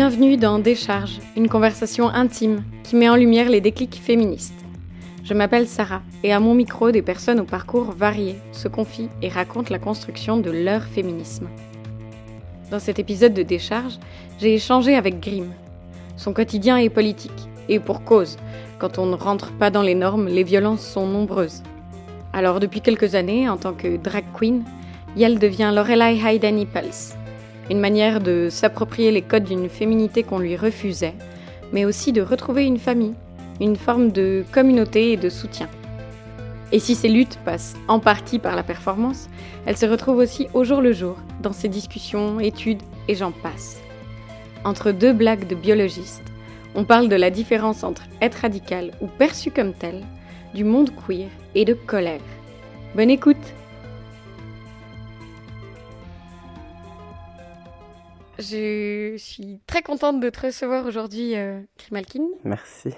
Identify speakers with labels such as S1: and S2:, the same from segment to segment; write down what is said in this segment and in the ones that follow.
S1: Bienvenue dans Décharge, une conversation intime qui met en lumière les déclics féministes. Je m'appelle Sarah et à mon micro, des personnes au parcours varié se confient et racontent la construction de leur féminisme. Dans cet épisode de Décharge, j'ai échangé avec Grimm. Son quotidien est politique, et pour cause. Quand on ne rentre pas dans les normes, les violences sont nombreuses. Alors depuis quelques années, en tant que drag queen, Yel devient Lorelai Hayden Nipples, une manière de s'approprier les codes d'une féminité qu'on lui refusait, mais aussi de retrouver une famille, une forme de communauté et de soutien. Et si ces luttes passent en partie par la performance, elles se retrouvent aussi au jour le jour, dans ses discussions, études et j'en passe. Entre deux blagues de biologistes, on parle de la différence entre être radical ou perçu comme tel, du monde queer et de colère. Bonne écoute Je suis très contente de te recevoir aujourd'hui, euh.
S2: Merci.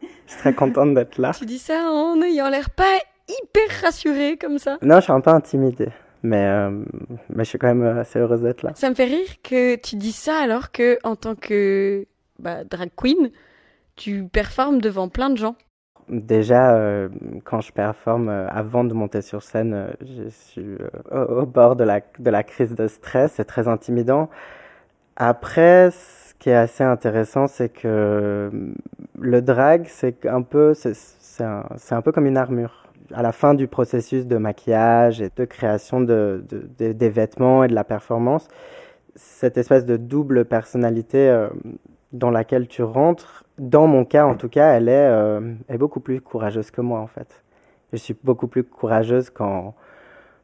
S2: Je suis très contente d'être là.
S1: Tu dis ça en ayant l'air pas hyper rassuré comme ça.
S2: Non, je suis un peu intimidée. Mais, euh, mais je suis quand même assez heureuse d'être là.
S1: Ça me fait rire que tu dis ça alors que, en tant que bah, drag queen, tu performes devant plein de gens.
S2: Déjà, euh, quand je performe, euh, avant de monter sur scène, euh, je suis au, bord de la, de la crise de stress. C'est très intimidant. Après, ce qui est assez intéressant, c'est que le drag, c'est un peu, c'est un, peu comme une armure. À la fin du processus de maquillage et de création de, de, des vêtements et de la performance, cette espèce de double personnalité dans laquelle tu rentres, dans mon cas en tout cas, elle est, euh, est beaucoup plus courageuse que moi en fait. Je suis beaucoup plus courageuse quand,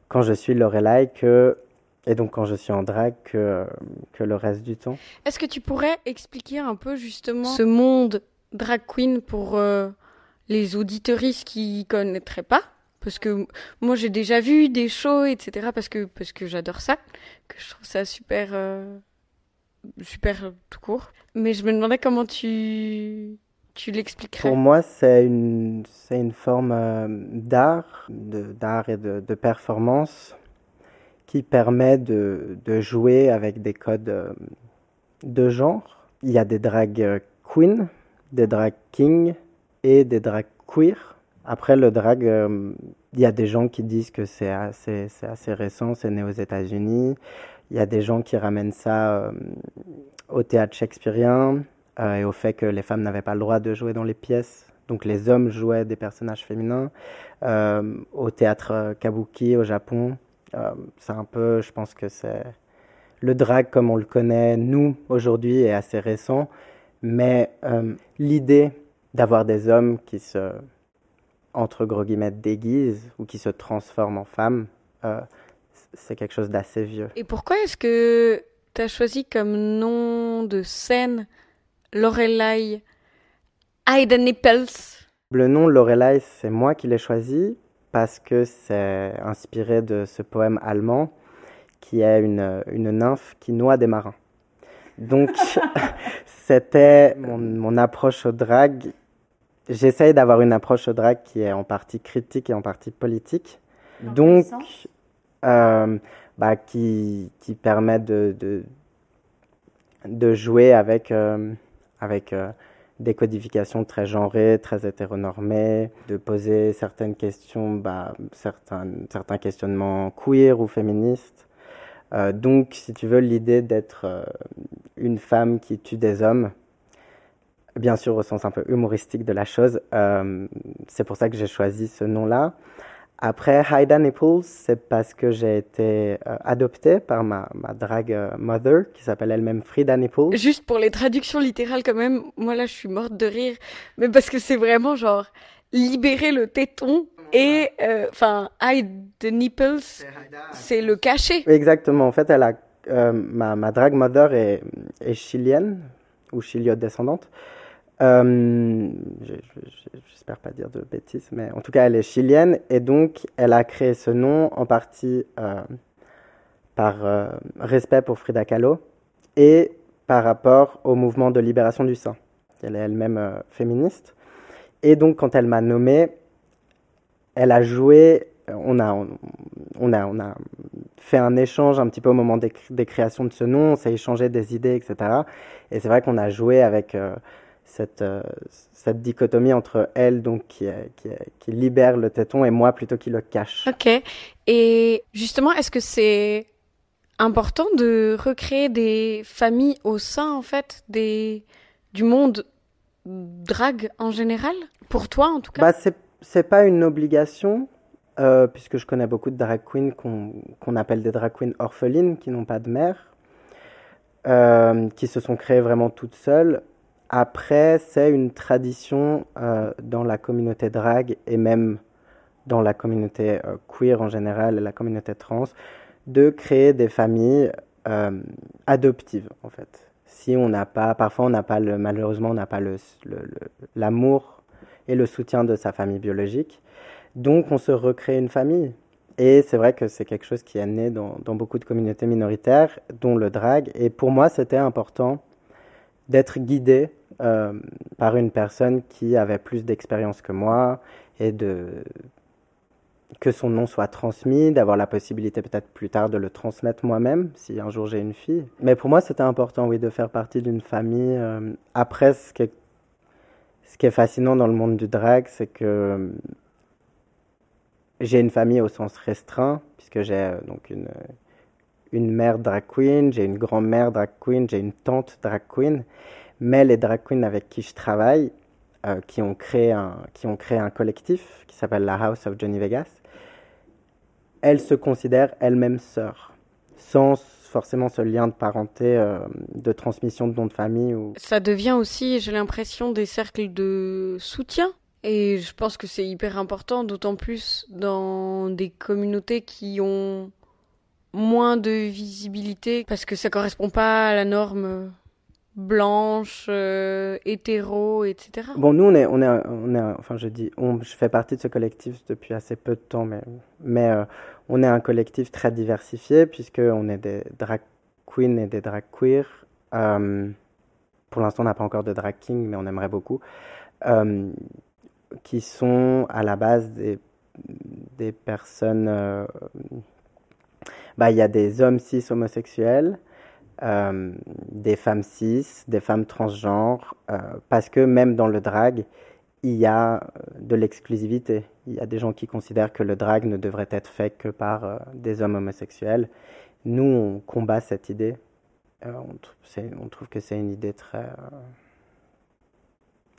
S2: quand je suis Lorelai que, et donc quand je suis en drag que, que le reste du temps.
S1: Est-ce que tu pourrais expliquer un peu justement ce monde drag queen pour euh, les auditeuristes qui connaîtraient pas? Parce que moi j'ai déjà vu des shows etc parce que parce que j'adore ça que je trouve ça super euh, super tout court. Mais je me demandais comment tu, tu l'expliquerais.
S2: Pour moi, c'est une, c'est une forme euh, d'art, d'art et de, de, performance qui permet de, de, jouer avec des codes euh, de genre. Il y a des drag euh, queens, des drag kings et des drag queer. Après, le drag, il y a des gens qui disent que c'est assez, assez récent, c'est né aux États-Unis. Il y a des gens qui ramènent ça euh, au théâtre shakespearien euh, et au fait que les femmes n'avaient pas le droit de jouer dans les pièces. Donc les hommes jouaient des personnages féminins. Euh, au théâtre kabuki au Japon, c'est un peu, je pense que c'est le drag comme on le connaît nous aujourd'hui est assez récent, mais l'idée d'avoir des hommes qui se entre gros guillemets déguisent ou qui se transforment en femmes, c'est quelque chose d'assez vieux.
S1: Et pourquoi est-ce que tu as choisi comme nom de scène Lorelai Hayden Nipples
S2: Le nom Lorelai, c'est moi qui l'ai choisi parce que c'est inspiré de ce poème allemand qui est une, une nymphe qui noie des marins. Donc, c'était mon, mon, approche au drag. J'essaye d'avoir une approche au drag qui est en partie critique et en partie politique. Donc, euh, bah, qui, qui permet de, de, de, jouer avec, euh, avec euh, des codifications très genrées, très hétéronormées, de poser certaines questions, bah, certains, questionnements queer ou féministes. Euh, donc, si tu veux, l'idée d'être une femme qui tue des hommes, bien sûr au sens un peu humoristique de la chose, c'est pour ça que j'ai choisi ce nom-là. Après, Haida Nipples, c'est parce que j'ai été euh, adoptée par ma, ma drag euh, mother, qui s'appelle elle-même Frida Nipples.
S1: Juste pour les traductions littérales quand même, moi là je suis morte de rire, mais parce que c'est vraiment genre libérer le téton et euh, enfin hide the nipples, c'est le cacher.
S2: Exactement. En fait, elle a ma, ma drag mother est, est chilienne ou chiliote descendante. Euh, J'espère pas dire de bêtises, mais en tout cas, elle est chilienne et donc elle a créé ce nom en partie euh, par euh, respect pour Frida Kahlo et par rapport au mouvement de libération du sein. Elle est elle-même féministe. Et donc, quand elle m'a nommé, elle a joué, on a, on a, on a fait un échange un petit peu au moment des, créations de ce nom, on s'est échangé des idées, etc. Et c'est vrai qu'on a joué avec cette, cette dichotomie entre elle, donc qui, qui, qui, libère le téton, et moi plutôt qui le cache.
S1: Ok. Et justement, est-ce que c'est important de recréer des familles au sein, en fait, des, du monde drag en général? Pour toi, en tout cas?
S2: Bah, C'est pas une obligation, euh, puisque je connais beaucoup de drag queens qu'on appelle des drag queens orphelines, qui n'ont pas de mère, euh, qui se sont créées vraiment toutes seules. Après, c'est une tradition euh, dans la communauté drag et même dans la communauté queer en général la communauté trans de créer des familles adoptives en fait si on n'a pas, parfois on n'a pas le, malheureusement on n'a pas l'amour le, et le soutien de sa famille biologique, donc on se recrée une famille. Et c'est vrai que c'est quelque chose qui est né dans, dans, beaucoup de communautés minoritaires, dont le drag. Et pour moi, c'était important d'être guidé euh, par une personne qui avait plus d'expérience que moi et de, que son nom soit transmis, d'avoir la possibilité peut-être plus tard de le transmettre moi-même, si un jour j'ai une fille. Mais pour moi, c'était important, oui, de faire partie d'une famille. Euh, après, ce qui, est, fascinant dans le monde du drag, c'est que euh, j'ai une famille au sens restreint, puisque j'ai donc une, une mère drag queen, j'ai une grand-mère drag queen, j'ai une tante drag queen. Mais les drag queens avec qui je travaille, qui, ont créé un, qui ont créé un collectif qui s'appelle la House of Johnny Vegas, elles se considèrent elles-mêmes sœurs, sans forcément ce lien de parenté, euh, de transmission de nom de famille. Ou...
S1: Ça devient aussi, j'ai l'impression, des cercles de soutien. Et je pense que c'est hyper important, d'autant plus dans des communautés qui ont moins de visibilité, parce que ça correspond pas à la norme blanche, euh, hétéro, etc.
S2: Bon, nous, on est, on est, on enfin, je dis, on, je fais partie de ce collectif depuis assez peu de temps, mais, mais euh, on est un collectif très diversifié puisqu'on est des drag queens et des drag queers. Euh, pour l'instant, on n'a pas encore de drag king, mais on aimerait beaucoup. Euh, qui sont à la base des, des personnes. Euh, bah, il y a des hommes cis homosexuels, des femmes cis, des femmes transgenres, parce que même dans le drag, il y a euh, de l'exclusivité. Il y a des gens qui considèrent que le drag ne devrait être fait que par euh, des hommes homosexuels. Nous, on combat cette idée. Euh, on, trouve que c'est une idée très...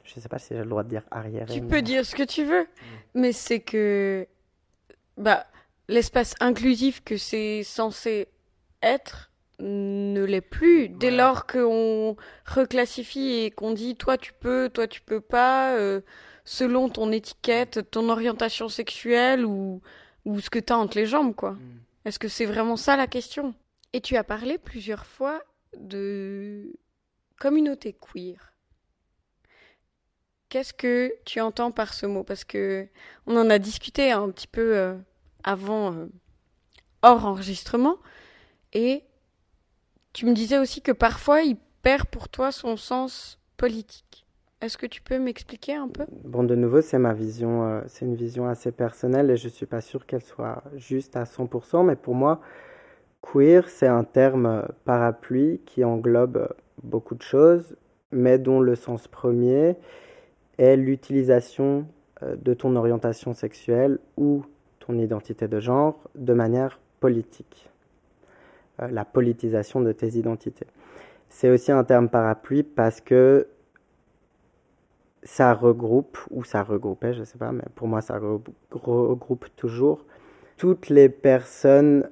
S2: je ne sais pas si j'ai le droit de dire arrière.
S1: Tu peux dire ce que tu veux, mais c'est que bah, l'espace inclusif que c'est censé être ne l'est plus dès lors qu'on reclassifie et qu'on dit toi tu peux, toi tu peux pas, euh, selon ton étiquette, ton orientation sexuelle ou, ou ce que tu as entre les jambes, quoi. Mm. Est-ce que c'est vraiment ça la question? Et tu as parlé plusieurs fois de communauté queer. Qu'est-ce que tu entends par ce mot? Parce que on en a discuté un petit peu euh, avant, euh, hors enregistrement, et tu me disais aussi que parfois il perd pour toi son sens politique. Est-ce que tu peux m'expliquer un peu?
S2: Bon, de nouveau, c'est ma vision, euh, c'est une vision assez personnelle et je suis pas sûr qu'elle soit juste à 100%, mais pour moi, queer, c'est un terme parapluie qui englobe beaucoup de choses, mais dont le sens premier est l'utilisation euh, de ton orientation sexuelle ou ton identité de genre de manière politique. Euh, la politisation de tes identités. C'est aussi un terme parapluie parce que ça regroupe, ou ça regroupait, je ne sais pas, mais pour moi ça regroupe toujours toutes les personnes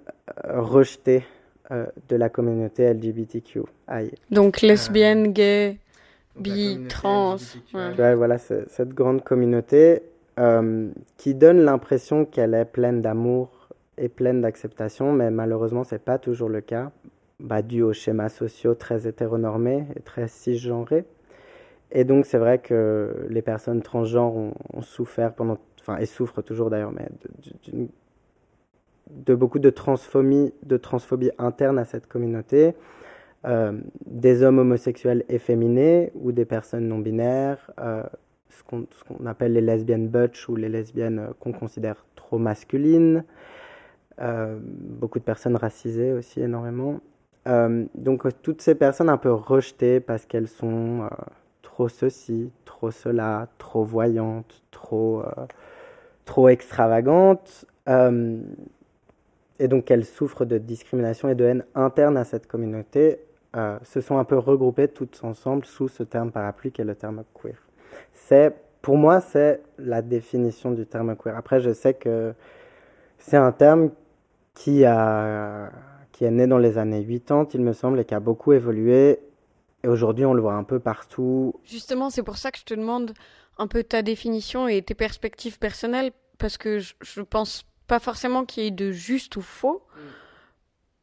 S2: euh, rejetées euh, de la communauté LGBTQ.
S1: Donc lesbiennes, gays, bi, trans.
S2: Ouais. voilà, cette grande communauté qui donne l'impression qu'elle est pleine d'amour est pleine d'acceptation, mais malheureusement, ce n'est pas toujours le cas, bah, dû aux schémas sociaux très hétéronormés et très cisgenrés. Et donc, c'est vrai que les personnes transgenres ont, souffert pendant, enfin, et souffrent toujours d'ailleurs, mais de, de, beaucoup de transphobie, de transphobie interne à cette communauté. Euh, des hommes homosexuels efféminés ou des personnes non binaires, euh, ce qu'on appelle les lesbiennes butch ou les lesbiennes qu'on considère trop masculines, beaucoup de personnes racisées aussi énormément. donc toutes ces personnes un peu rejetées parce qu'elles sont trop ceci, trop cela, trop voyantes, trop, extravagantes et donc qu'elles souffrent de discrimination et de haine interne à cette communauté, euh, se sont un peu regroupées toutes ensemble sous ce terme parapluie qui est le terme queer. C'est, pour moi, c'est la définition du terme queer. Après, je sais que c'est un terme qui, a, qui est né dans les années 80, il me semble, et qui a beaucoup évolué. Et aujourd'hui, on le voit un peu partout.
S1: Justement, c'est pour ça que je te demande un peu ta définition et tes perspectives personnelles, parce que je, je pense pas forcément qu'il y ait de juste ou faux,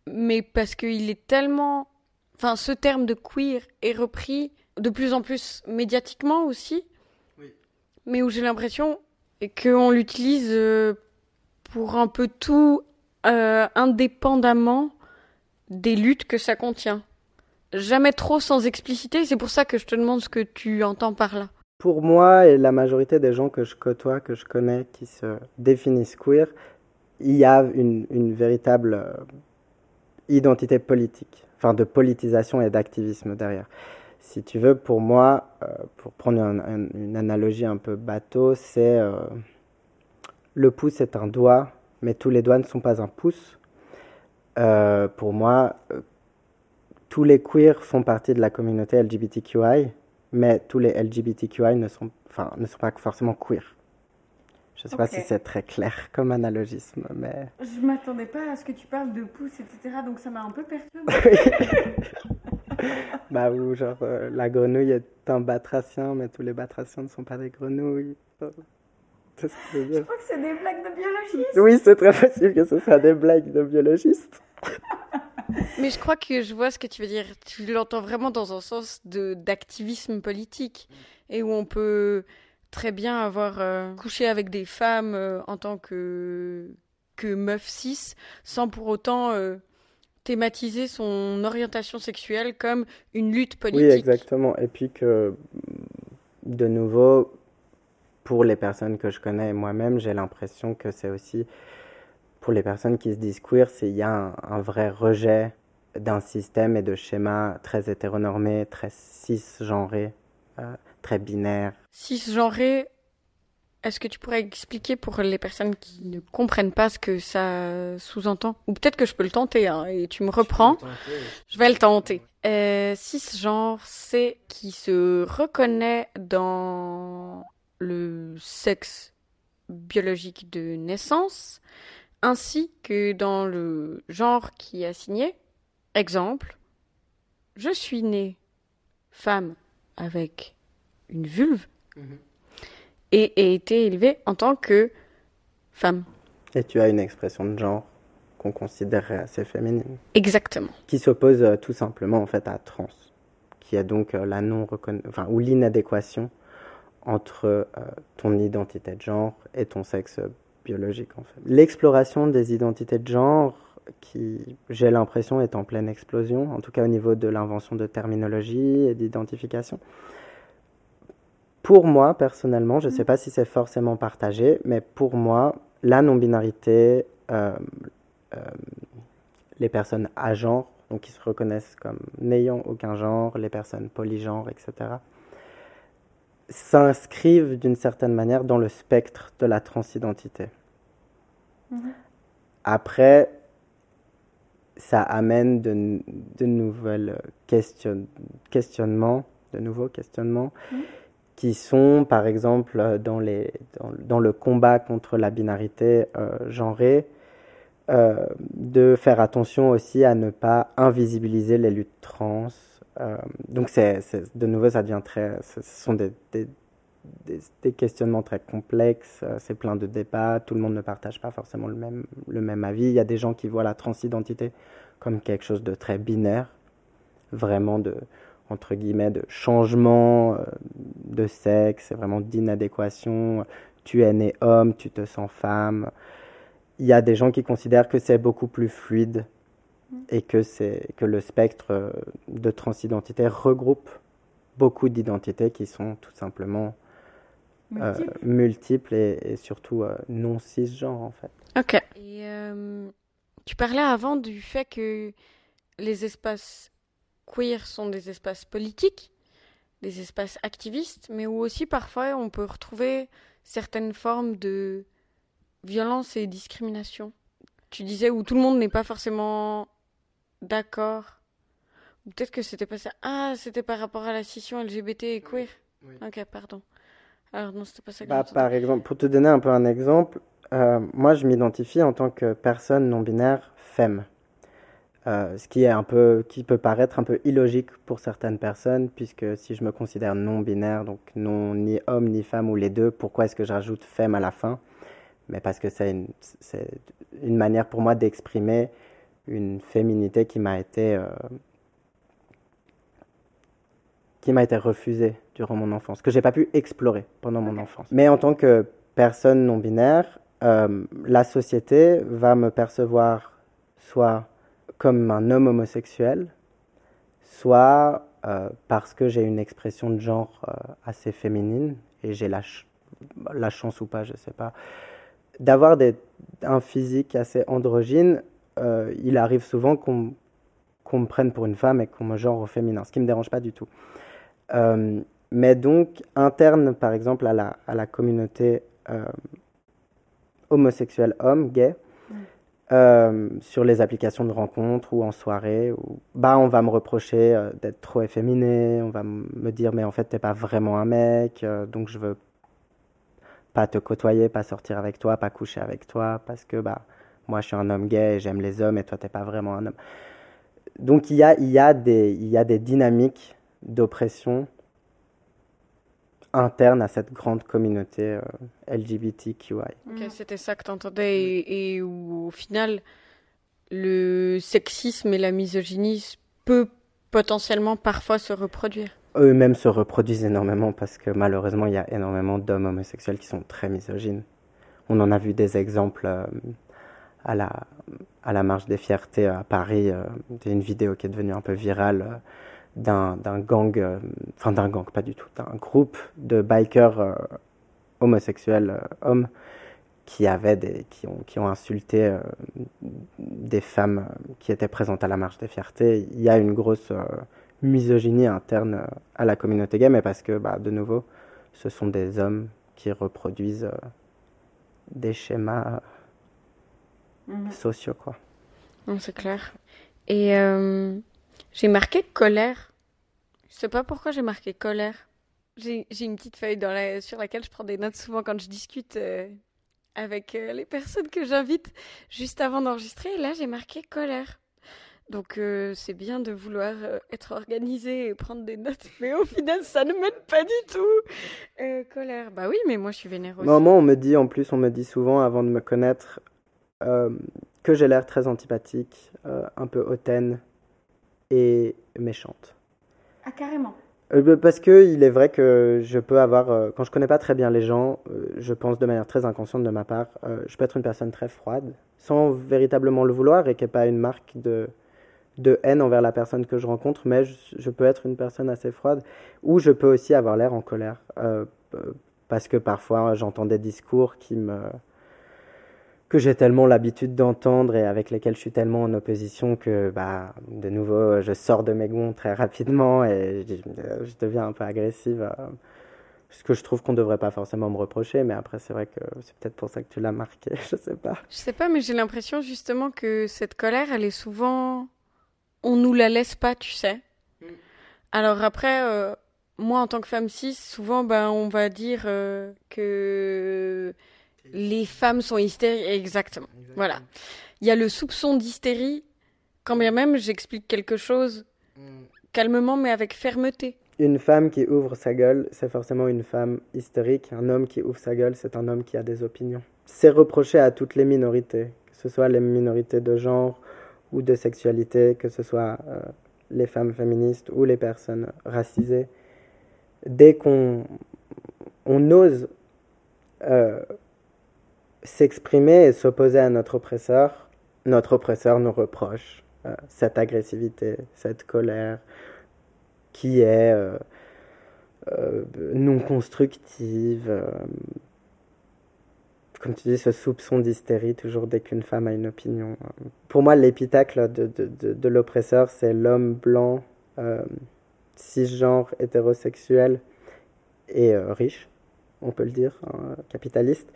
S1: mm. mais parce qu'il est tellement. Enfin, ce terme de queer est repris de plus en plus médiatiquement aussi, mais où j'ai l'impression qu'on l'utilise euh, pour un peu tout euh, indépendamment des luttes que ça contient. Jamais trop sans expliciter, c'est pour ça que je te demande ce que tu entends par là.
S2: Pour moi et la majorité des gens que je côtoie, que je connais, qui se définissent queer, il y a une, véritable euh, identité politique, enfin de politisation et d'activisme derrière. Si tu veux, pour moi, euh, pour prendre une analogie un peu bateau, c'est euh, le pouce est un doigt, mais tous les doigts ne sont pas un pouce. pour moi, tous les queers font partie de la communauté LGBTQI, mais tous les LGBTQI ne sont, enfin, ne sont pas forcément queer. Je ne sais pas si c'est très clair comme analogisme, mais...
S1: Je ne m'attendais pas à ce que tu parles de pouce, etc. Donc ça m'a un peu perturbé.
S2: bah ou genre euh, la grenouille est un batracien, mais tous les batraciens ne sont pas des grenouilles.
S1: je crois que c'est des blagues de biologistes.
S2: Oui, c'est très possible que ce soit des blagues de biologistes.
S1: Mais je crois que je vois ce que tu veux dire. Tu l'entends vraiment dans un sens d'activisme politique et où on peut très bien avoir euh, couché avec des femmes euh, en tant que, que meuf cis sans pour autant euh, thématiser son orientation sexuelle comme une lutte politique.
S2: Oui, exactement. Et puis que, de nouveau, pour les personnes que je connais moi-même, j'ai l'impression que c'est aussi, pour les personnes qui se disent queer, il y a un, vrai rejet d'un système et de schémas très hétéronormés, très cisgenrés très binaire.
S1: Cisgenré, est-ce que tu pourrais expliquer pour les personnes qui ne comprennent pas ce que ça sous-entend? Ou peut-être que je peux le tenter, hein, et tu me reprends. Je vais le tenter. Euh, cisgenre, c'est qui se reconnaît dans le sexe biologique de naissance, ainsi que dans le genre qui est assigné. Exemple, je suis née femme avec une vulve mhm. Et ait été élevée en tant que femme.
S2: Et tu as une expression de genre qu'on considérerait assez féminine.
S1: Exactement.
S2: Qui s'oppose euh, tout simplement en fait à trans, qui est donc euh, la non enfin ou l'inadéquation entre euh, ton identité de genre et ton sexe biologique en fait. L'exploration des identités de genre qui, j'ai l'impression, est en pleine explosion, en tout cas au niveau de l'invention de terminologie et d'identification. Pour moi, personnellement, je ne sais mm. pas si c'est forcément partagé, mais pour moi, la non-binarité, euh, euh, les personnes à genre, donc qui se reconnaissent comme n'ayant aucun genre, les personnes polygenres, etc., s'inscrivent d'une certaine manière dans le spectre de la transidentité. Mm-hmm. Après, ça amène de, de nouvelles questions, questionnements, de nouveaux questionnements. Mm qui sont, par exemple, dans, les, dans, le combat contre la binarité euh, genrée, euh, de faire attention aussi à ne pas invisibiliser les luttes trans. Euh, donc, c'est, de nouveau, ça devient très. Ce sont des, des, des, questionnements très complexes, c'est plein de débats, tout le monde ne partage pas forcément le même, le même avis. Il y a des gens qui voient la transidentité comme quelque chose de très binaire, vraiment de entre guillemets, de changement euh, de sexe, vraiment d'inadéquation. Tu es né homme, tu te sens femme. Il y a des gens qui considèrent que c'est beaucoup plus fluide mm. et que, c'est, que le spectre euh, de transidentité regroupe beaucoup d'identités qui sont tout simplement multiples, euh, et, surtout non cisgenres en fait.
S1: Ok. Et tu parlais avant du fait que les espaces queer sont des espaces politiques, des espaces activistes, mais où aussi parfois on peut retrouver certaines formes de violence et discrimination. Tu disais où tout le monde n'est pas forcément d'accord. Peut-être que c'était pas ça. Ah, c'était par rapport à la scission LGBT et queer. Ok, pardon. Alors non, c'était pas ça. Que
S2: bah, par exemple, pour te donner un peu un exemple, euh, moi je m'identifie en tant que personne non binaire femme. Euh, ce qui est un peu, qui peut paraître un peu illogique pour certaines personnes, puisque si je me considère non binaire, donc non ni homme ni femme ou les deux, pourquoi est-ce que je rajoute femme à la fin? Mais parce que c'est une, une, manière pour moi d'exprimer une féminité qui m'a été euh, qui m'a été refusée durant mon enfance, que j'ai pas pu explorer pendant mon enfance. Mais en tant que personne non binaire, euh, la société va me percevoir soit comme un homme homosexuel, soit euh, parce que j'ai une expression de genre euh, assez féminine et j'ai la, chance ou pas, je sais pas, d'avoir un physique assez androgyne. Euh, il arrive souvent qu'on me prenne pour une femme et qu'on me genre au féminin, ce qui me dérange pas du tout. mais donc, interne, par exemple, à la communauté homosexuelle homme, gay, euh, sur les applications de rencontres ou en soirée, bah, on va me reprocher euh, d'être trop efféminé, on va me dire mais en fait t'es pas vraiment un mec, euh, donc je veux pas te côtoyer, pas sortir avec toi, pas coucher avec toi, parce que bah moi je suis un homme gay et j'aime les hommes et toi t'es pas vraiment un homme. Donc il y a, y a, il y a des dynamiques d'oppression interne à cette grande communauté euh, LGBTQI.
S1: Ok, c'était ça que tu entendais et, et, où au final le sexisme et la misogynie peut potentiellement parfois se reproduire.
S2: Eux-mêmes se reproduisent énormément parce que malheureusement il y a énormément d'hommes homosexuels qui sont très misogynes. On en a vu des exemples euh, à, la, à la marche des fiertés à Paris. Euh, une vidéo qui est devenue un peu virale d'un gang, euh, enfin d'un gang, pas du tout, d'un groupe de bikers euh, homosexuels euh, hommes qui avaient des, qui ont, qui ont insulté des femmes qui étaient présentes à la marche des fiertés. Il y a une grosse misogynie interne à la communauté gay, mais parce que, bah, de nouveau, ce sont des hommes qui reproduisent des schémas mhm. sociaux, quoi.
S1: C'est clair. Et j'ai marqué colère. Je sais pas pourquoi j'ai marqué colère. J'ai une petite feuille dans la, sur laquelle je prends des notes souvent quand je discute euh, avec euh, les personnes que j'invite juste avant d'enregistrer. là, j'ai marqué colère. Donc euh, c'est bien de vouloir être organisé et prendre des notes, mais au final ça ne m'aide pas du tout. colère, bah oui, mais moi je suis vénère aussi.
S2: Moi, on me dit en plus, on me dit souvent avant de me connaître que j'ai l'air très antipathique, un peu hautaine, et méchante.
S1: Ah, carrément.
S2: Euh, bah, parce que il est vrai que je peux avoir, euh, quand je connais pas très bien les gens, euh, je pense de manière très inconsciente de ma part, je peux être une personne très froide, sans véritablement le vouloir et qui n'est pas une marque de, de haine envers la personne que je rencontre, mais je, je peux être une personne assez froide, ou je peux aussi avoir l'air en colère, parce que parfois j'entends des discours qui me que j'ai tellement l'habitude d'entendre et avec lesquels je suis tellement en opposition que, bah, de nouveau, je sors de mes gonds très rapidement et je, deviens un peu agressive. Euh, ce que je trouve qu'on ne devrait pas forcément me reprocher, mais après, c'est vrai que c'est peut-être pour ça que tu l'as marqué, je sais pas.
S1: Je sais pas, mais j'ai l'impression justement que cette colère, elle est souvent. On nous la laisse pas, tu sais. Mm. Alors après, euh, moi en tant que femme cis, souvent, ben, on va dire euh, que les femmes sont hystériques, exactement. Voilà. Il y a le soupçon d'hystérie, quand bien même j'explique quelque chose mm. calmement mais avec fermeté.
S2: Une femme qui ouvre sa gueule, c'est forcément une femme hystérique. Un homme qui ouvre sa gueule, c'est un homme qui a des opinions. C'est reproché à toutes les minorités, que ce soit les minorités de genre ou de sexualité, que ce soit euh, les femmes féministes ou les personnes racisées. Dès qu'on on ose euh, s'exprimer et s'opposer à notre oppresseur, notre oppresseur nous reproche euh, cette agressivité, cette colère qui est euh, euh, non constructive, comme tu dis, ce soupçon d'hystérie toujours dès qu'une femme a une opinion. Pour moi, l'épitacle de, de, de, l'oppresseur, c'est l'homme blanc, cisgenre, hétérosexuel et riche, on peut le dire, hein, capitaliste,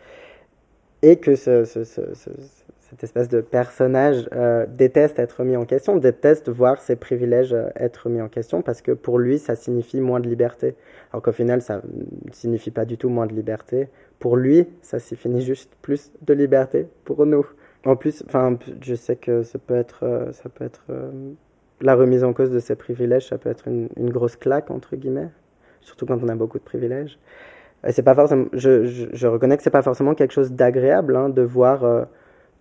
S2: et que ce, ce, ce, cette espèce de personnage euh, déteste être mis en question, déteste voir ses privilèges euh, être mis en question, parce que pour lui, ça signifie moins de liberté. Alors qu'au final, ça ne signifie pas du tout moins de liberté. Pour lui, ça signifie juste plus de liberté pour nous. En plus, je sais que ça peut être, euh, ça peut être la remise en cause de ses privilèges, ça peut être une grosse claque entre guillemets, surtout quand on a beaucoup de privilèges. C'est pas forcément, je, je, reconnais que c'est pas forcément quelque chose d'agréable hein, de voir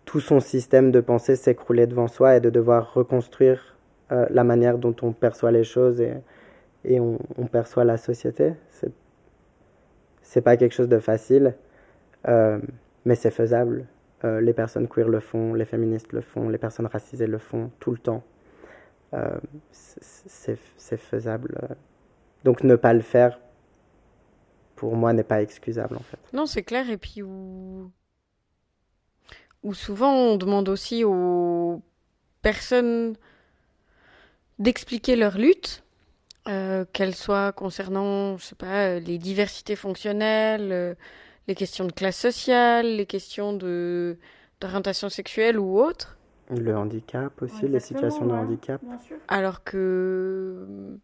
S2: tout son système de pensée s'écrouler devant soi et de devoir reconstruire euh, la manière dont on perçoit les choses et, et on, perçoit la société. C'est, c'est pas quelque chose de facile, euh, mais c'est faisable. Euh, les personnes queer le font, les féministes le font, les personnes racisées le font tout le temps. Euh, c'est faisable. Donc ne pas le faire, pour moi, n'est pas excusable en fait.
S1: Non, c'est clair. Et puis, où où souvent on demande aussi aux personnes d'expliquer leur lutte, euh, qu'elles soient concernant, je sais pas, les diversités fonctionnelles, euh, les questions de classe sociale, les questions de d'orientation sexuelle ou autre.
S2: Le handicap aussi, les situations de handicap.
S1: Alors que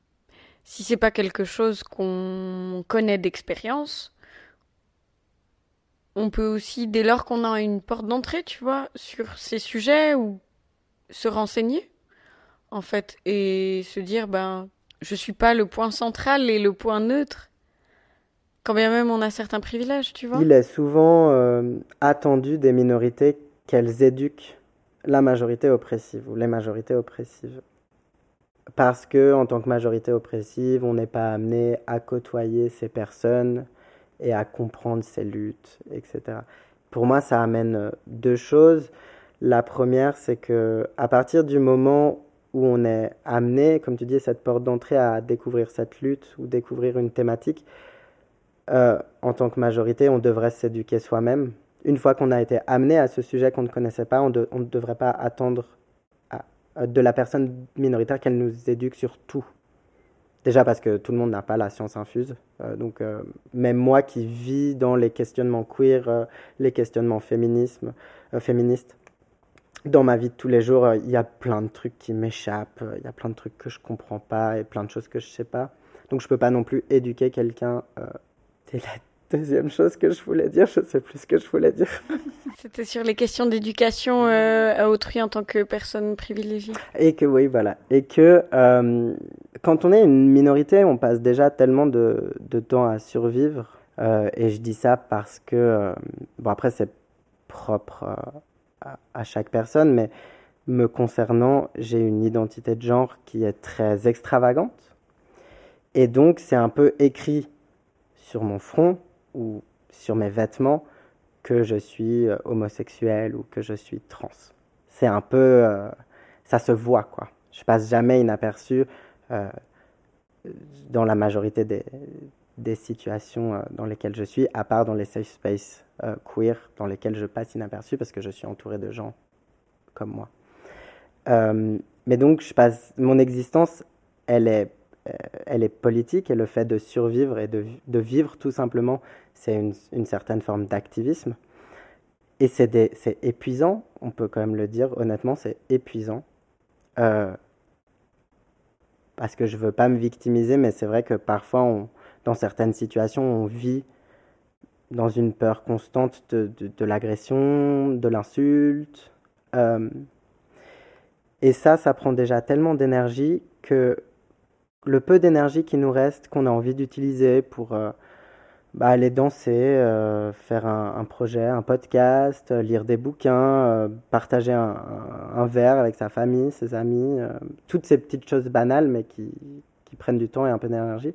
S1: si c'est pas quelque chose qu'on connaît d'expérience, on peut aussi, dès lors qu'on a une porte d'entrée, tu vois, sur ces sujets, ou se renseigner, en fait, et se dire, ben, je suis pas le point central et le point neutre, quand bien même on a certains privilèges, tu vois.
S2: Il est souvent euh, attendu des minorités qu'elles éduquent la majorité oppressive ou les majorités oppressives. Parce que, en tant que majorité oppressive, on n'est pas amené à côtoyer ces personnes, et à comprendre ses luttes, etc. Pour moi, ça amène euh, deux choses. La première, c'est que à partir du moment où on est amené, comme tu dis, cette porte d'entrée à découvrir cette lutte ou découvrir une thématique, euh, en tant que majorité, on devrait s'éduquer soi-même. Une fois qu'on a été amené à ce sujet qu'on ne connaissait pas, on, ne devrait pas attendre de la personne minoritaire qu'elle nous éduque sur tout. Déjà parce que tout le monde n'a pas la science infuse. Euh, donc, euh, même moi qui vis dans les questionnements queer, euh, les questionnements féminisme, féministes, dans ma vie de tous les jours, il y a plein de trucs qui m'échappent, il y a plein de trucs que je comprends pas et plein de choses que je sais pas. Donc, je peux pas non plus éduquer quelqu'un. Deuxième chose que je voulais dire, je sais plus ce que je voulais dire.
S1: C'était sur les questions d'éducation à autrui en tant que personne privilégiée.
S2: Et que oui, voilà. Et que quand on est une minorité, on passe déjà tellement de, de temps à survivre. Euh, et je dis ça parce que, euh, bon après c'est propre euh, à, à, chaque personne, mais me concernant, j'ai une identité de genre qui est très extravagante. Et donc c'est un peu écrit sur mon front ou sur mes vêtements que je suis homosexuel ou que je suis trans. C'est un peu... ça se voit quoi. Je passe jamais inaperçu euh, dans la majorité des, des situations euh, dans lesquelles je suis, à part dans les safe spaces euh, queer, dans lesquels je passe inaperçu parce que je suis entouré de gens comme moi. mais donc, je passe, mon existence, elle est, elle est politique et le fait de survivre et de, vivre tout simplement, c'est une, certaine forme d'activisme. Et c'est épuisant, on peut quand même le dire honnêtement, c'est épuisant. Euh, parce que je veux pas me victimiser, mais c'est vrai que parfois, dans certaines situations, on vit dans une peur constante de l'agression, de l'insulte. Euh, et ça, ça prend déjà tellement d'énergie que le peu d'énergie qui nous reste, qu'on a envie d'utiliser pour euh, bah, aller danser, euh, faire un, projet, un podcast, euh, lire des bouquins, partager un, verre avec sa famille, ses amis, toutes ces petites choses banales mais qui, qui prennent du temps et un peu d'énergie.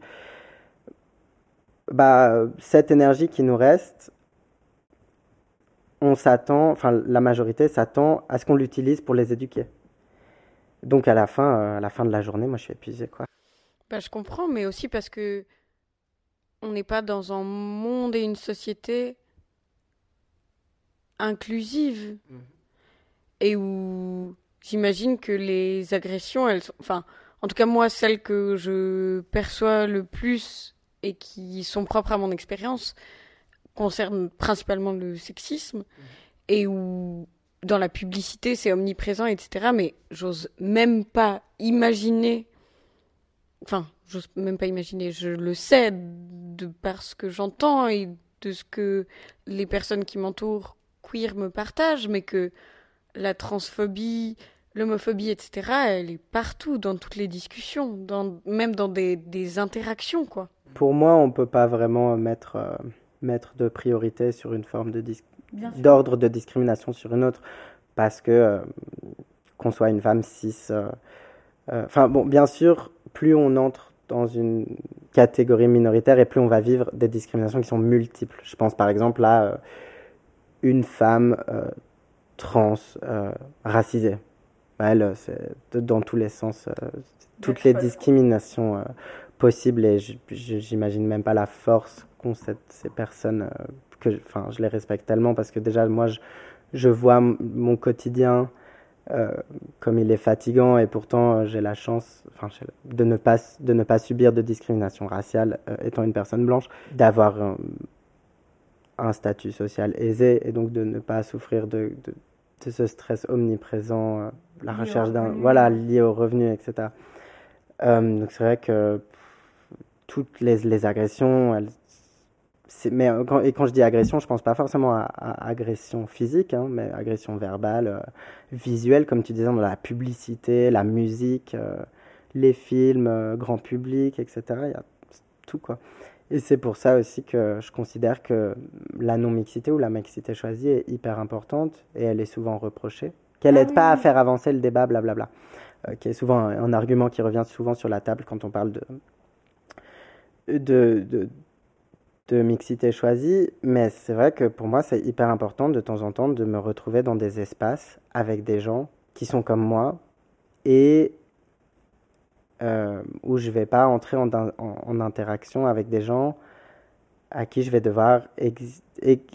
S2: Bah, cette énergie qui nous reste, on s'attend, enfin la majorité s'attend à ce qu'on l'utilise pour les éduquer. Donc à la fin, à la fin de la journée, moi je suis épuisé quoi.
S1: Bah, je comprends, mais aussi parce que on n'est pas dans un monde et une société inclusive mhm. et où j'imagine que les agressions, elles sont, enfin, en tout cas moi, celles que je perçois le plus et qui sont propres à mon expérience concernent principalement le sexisme mhm. et où dans la publicité c'est omniprésent, etc. Mais j'ose même pas imaginer, enfin, j'ose même pas imaginer, je le sais de par ce que j'entends et de ce que les personnes qui m'entourent queer me partagent, mais que la transphobie, l'homophobie, etc., elle est partout, dans toutes les discussions, dans, même dans des, des interactions, quoi.
S2: Pour moi, on ne peut pas vraiment mettre, euh, mettre de priorité sur une forme de d'ordre de discrimination sur une autre, parce que euh, qu'on soit une femme cis... Euh, enfin, bon, bien sûr, plus on entre dans une catégorie minoritaire et plus on va vivre des discriminations qui sont multiples. Je pense par exemple à une femme trans racisée. Elle, c'est dans tous les sens, toutes les discriminations possible et j'imagine même pas la force qu'ont ces personnes euh, que enfin je les respecte tellement parce que déjà moi je vois mon quotidien euh, comme il est fatigant et pourtant euh, j'ai la chance enfin de ne pas de ne pas subir de discrimination raciale étant une personne blanche d'avoir un, un, statut social aisé et donc de ne pas souffrir de, de, de ce stress omniprésent la recherche d'un voilà lié au revenu etc donc c'est vrai que toutes les, les agressions, elles, mais euh, quand, et quand je dis agression, je pense pas forcément à, agression physique, hein, mais agression verbale, euh, visuelle, comme tu disais, dans la publicité, la musique, euh, les films, grand public, etc. Il y a tout quoi. Et c'est pour ça aussi que je considère que la non-mixité ou la mixité choisie est hyper importante et elle est souvent reprochée. Qu'elle n'aide ah pas à faire avancer le débat, blablabla. qui est souvent un, argument qui revient souvent sur la table quand on parle de, de, de, de mixité choisie, mais c'est vrai que pour moi, c'est hyper important de temps en temps de me retrouver dans des espaces avec des gens qui sont comme moi et euh, où je vais pas entrer en, en, interaction avec des gens à qui je vais devoir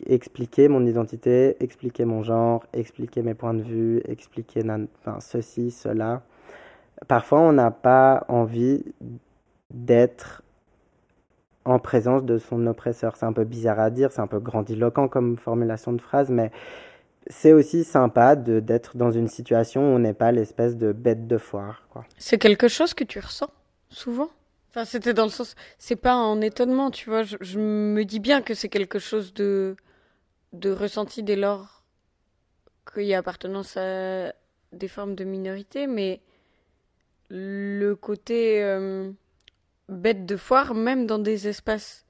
S2: expliquer mon identité, expliquer mon genre, expliquer mes points de vue, expliquer ceci, cela. Parfois, on n'a pas envie d'être en présence de son oppresseur. C'est un peu bizarre à dire, c'est un peu grandiloquent comme formulation de phrase, mais c'est aussi sympa d'être dans une situation où on n'est pas l'espèce de bête de foire.
S1: C'est quelque chose que tu ressens souvent? Enfin, c'était dans le sens, c'est pas en étonnement, tu vois. Je, me dis bien que c'est quelque chose de, de ressenti dès lors qu'il y a appartenance à des formes de minorité, mais le côté euh, bête de foire, même dans des espaces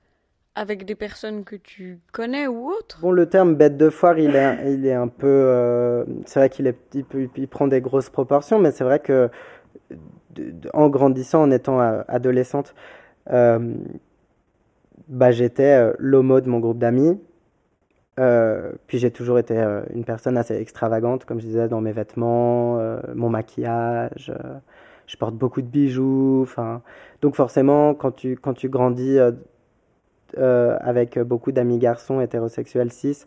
S1: avec des personnes que tu connais ou autres
S2: Bon, le terme bête de foire, il est, il est un peu. Euh, c'est vrai qu'il est, il, prend des grosses proportions, mais c'est vrai que en grandissant, en étant euh, adolescente, euh, bah, j'étais l'homo de mon groupe d'amis. puis j'ai toujours été une personne assez extravagante, comme je disais, dans mes vêtements, mon maquillage je porte beaucoup de bijoux. Enfin, donc forcément, quand tu, quand tu grandis euh, euh, avec beaucoup d'amis garçons hétérosexuels cis,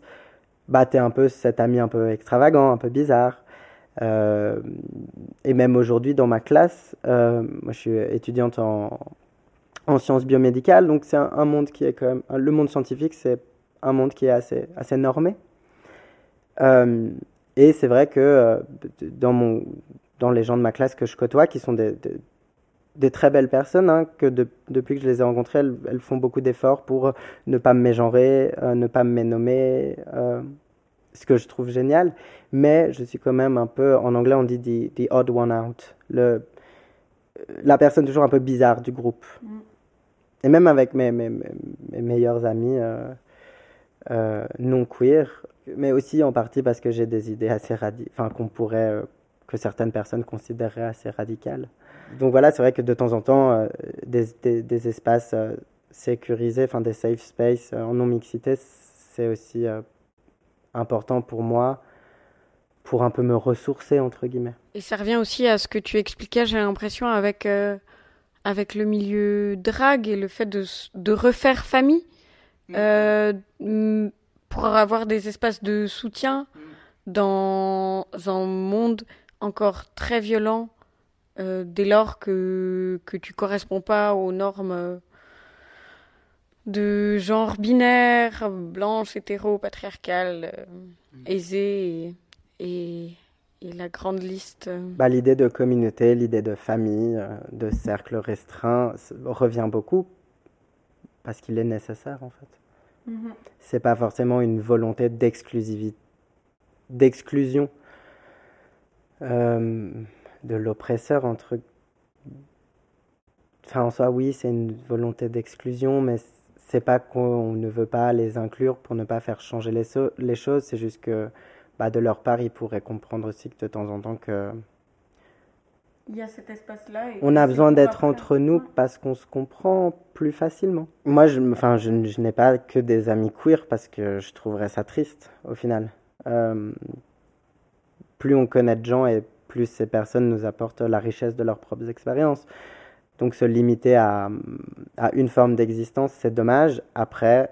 S2: bah, tu es un peu cet ami un peu extravagant, un peu bizarre. Euh, et même aujourd'hui, dans ma classe, moi je suis étudiante en, en sciences biomédicales, donc c'est un, monde qui est quand même. Le monde scientifique, c'est un monde qui est assez, assez normé. et c'est vrai que dans mon, dans les gens de ma classe que je côtoie, qui sont des, des, très belles personnes, hein, que depuis que je les ai rencontrées, elles, font beaucoup d'efforts pour ne pas me mégenrer, euh, ne pas me nommer, euh, ce que je trouve génial. Mais je suis quand même un peu, en anglais on dit the, the odd one out, le, la personne toujours un peu bizarre du groupe. Mm. Et même avec mes, mes, mes meilleurs amis euh, non queer, mais aussi en partie parce que j'ai des idées assez radicales, enfin qu'on pourrait que certaines personnes considéreraient assez radicales. Donc voilà, c'est vrai que de temps en temps, euh, des, des, espaces euh, sécurisés, enfin des safe spaces euh, en non-mixité, c'est aussi important pour moi pour un peu me ressourcer, entre guillemets.
S1: Et ça revient aussi à ce que tu expliquais, j'ai l'impression, avec, avec le milieu drague et le fait de, de refaire famille. pour avoir des espaces de soutien dans un monde encore très violent euh, dès lors que, que tu corresponds pas aux normes de genre binaire, blanche, hétéro, patriarcale, euh, aisée et, et, la grande liste. euh.
S2: Bah, l'idée de communauté, l'idée de famille, euh, de cercle restreint revient beaucoup parce qu'il est nécessaire en fait. C'est pas forcément une volonté d'exclusivité, d'exclusion euh, de l'oppresseur entre. Enfin, en soi, oui, c'est une volonté d'exclusion, mais c'est pas qu'on ne veut pas les inclure pour ne pas faire changer les, so- les choses, c'est juste que bah, de leur part, ils pourraient comprendre aussi que de temps en temps que
S1: Il y a cet espace-là.
S2: on a besoin d'être entre nous parce qu'on se comprend plus facilement. Moi, je, enfin, je, je n'ai pas que des amis queer parce que je trouverais ça triste au final. Euh, plus on connaît de gens et plus ces personnes nous apportent la richesse de leurs propres expériences. Donc se limiter à, une forme d'existence, c'est dommage. Après,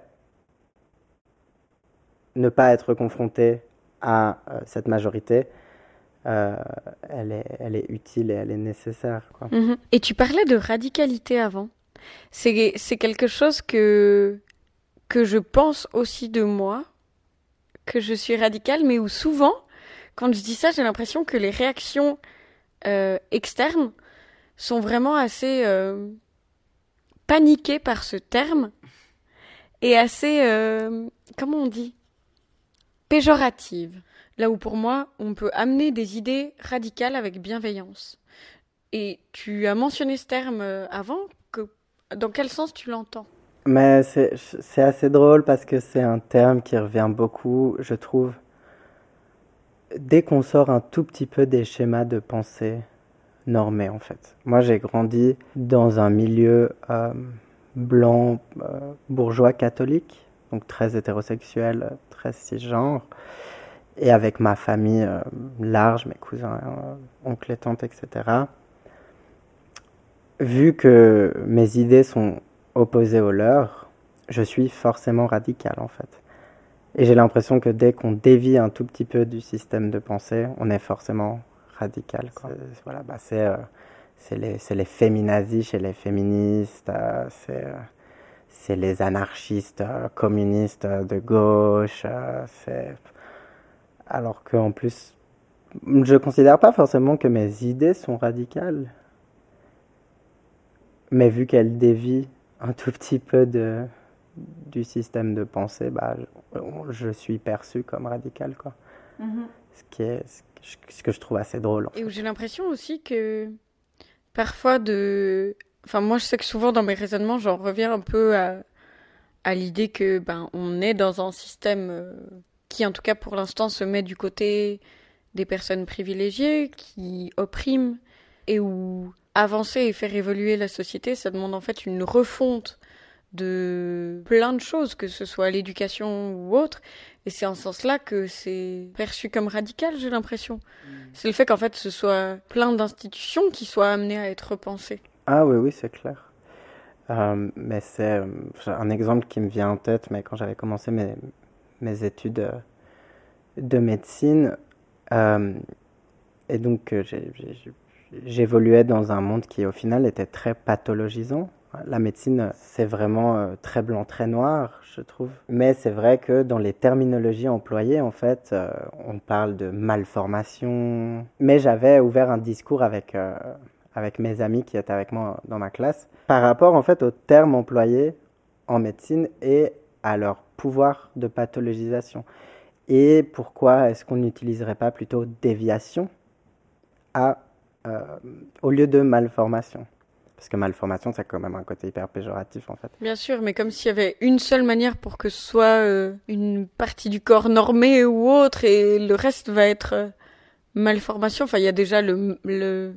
S2: ne pas être confronté à euh, cette majorité, euh, elle, est, utile et elle est nécessaire.
S1: Mhm. Et tu parlais de radicalité avant. C'est c'est quelque chose que que je pense aussi de moi, que je suis radicale, mais où souvent, quand je dis ça, j'ai l'impression que les réactions euh, externes sont vraiment assez euh, paniquées par ce terme et assez, euh, comment on dit, péjoratives. Là où pour moi, on peut amener des idées radicales avec bienveillance. Et tu as mentionné ce terme avant, que dans quel sens tu l'entends?
S2: Mais c'est assez drôle parce que c'est un terme qui revient beaucoup, je trouve. Dès qu'on sort un tout petit peu des schémas de pensée normés, en fait. Moi, j'ai grandi dans un milieu euh, blanc, euh, bourgeois, catholique, donc très hétérosexuel, très cisgenre, et avec ma famille euh, large, mes cousins, oncles et tantes, etc. Vu que mes idées sont opposées aux leurs, je suis forcément radical en fait. Et j'ai l'impression que dès qu'on dévie un tout petit peu du système de pensée, on est forcément radical. quoi. C'est- Voilà, bah c'est euh, c'est les, c'est les féminazis chez les féministes, euh, c'est euh, c'est les anarchistes euh, communistes euh, de gauche, euh, c'est alors qu'en plus, je considère pas forcément que mes idées sont radicales, mais vu qu'elles dévient un tout petit peu de du système de pensée, bah, je, je suis perçu comme radical, quoi. Ce qui est ce que je- trouve assez drôle.
S1: Et j'ai l'impression aussi que parfois de... Enfin, moi, je sais que souvent dans mes raisonnements, j'en reviens un peu à, à l'idée que ben on est dans un système euh, qui, en tout cas pour l'instant, se met du côté des personnes privilégiées, qui oppriment, et où avancer et faire évoluer la société, ça demande en fait une refonte de plein de choses, que ce soit l'éducation ou autre. Et c'est en ce sens-là que c'est perçu comme radical, j'ai l'impression. C'est le fait qu'en fait ce soit plein d'institutions qui soient amenées à être repensées.
S2: Ah oui, oui, c'est clair. Euh, mais c'est euh, un exemple qui me vient en tête, mais quand j'avais commencé mes, mes études euh, de médecine, euh, et donc j'évoluais dans un monde qui au final était très pathologisant. La médecine, c'est vraiment euh, très blanc, très noir, je trouve. Mais c'est vrai que dans les terminologies employées, en fait, euh, on parle de malformation. Mais j'avais ouvert un discours avec, euh, avec mes amis qui étaient avec moi dans ma classe par rapport, en fait, aux termes employés en médecine et à leur pouvoir de pathologisation. Et pourquoi est-ce qu'on n'utiliserait pas plutôt déviation euh, au lieu de malformation? Parce que malformation, ça a quand même un côté hyper péjoratif en fait.
S1: Bien sûr, mais comme s'il y avait une seule manière pour que ce soit euh, une partie du corps normée ou autre, et le reste va être euh, malformation. Enfin, il y a déjà le... le...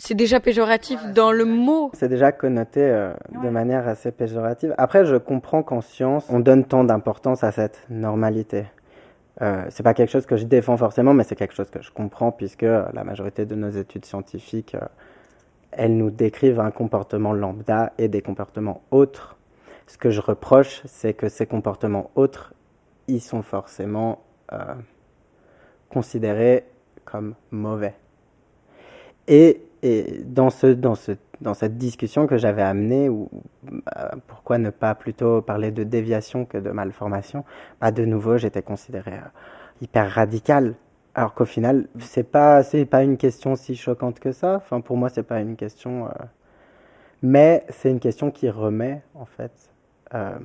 S1: C'est déjà péjoratif dans le mot.
S2: C'est déjà connoté euh, de manière assez péjorative. Après, je comprends qu'en science, on donne tant d'importance à cette normalité. Euh, c'est pas quelque chose que je défends forcément, mais c'est quelque chose que je comprends puisque la majorité de nos études scientifiques, euh, elles nous décrivent un comportement lambda et des comportements autres. Ce que je reproche, c'est que ces comportements autres ils sont forcément euh, considérés comme mauvais. Et, dans, ce, dans, ce, dans cette discussion que j'avais amenée, bah, pourquoi ne pas plutôt parler de déviation que de malformation, bah, de nouveau j'étais considéré euh, hyper radical. Alors qu'au final, c'est pas pas une question si choquante que ça. Pour moi, c'est pas une question, euh, mais c'est une question qui remet en fait euh,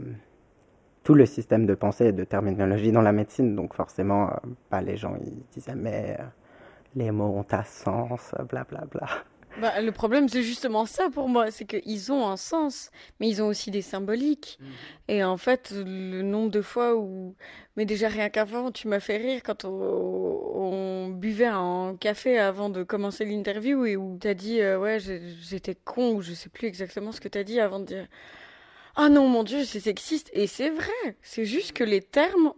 S2: tout le système de pensée et de terminologie dans la médecine. Donc forcément, euh, bah, les gens ils disaient mais euh, les mots ont un sens, blablabla. Bla, bla.
S1: Bah, le problème, c'est justement ça pour moi, c'est qu'ils ont un sens, mais ils ont aussi des symboliques. Mmh. Et en fait, le nombre de fois où... Mais déjà, rien qu'avant, tu m'as fait rire quand on, on, buvait un café avant de commencer l'interview et où t'as dit, euh, ouais, j'étais con, ou je sais plus exactement ce que t'as dit avant de dire, ah non, mon Dieu, c'est sexiste. Et c'est vrai, c'est juste que les termes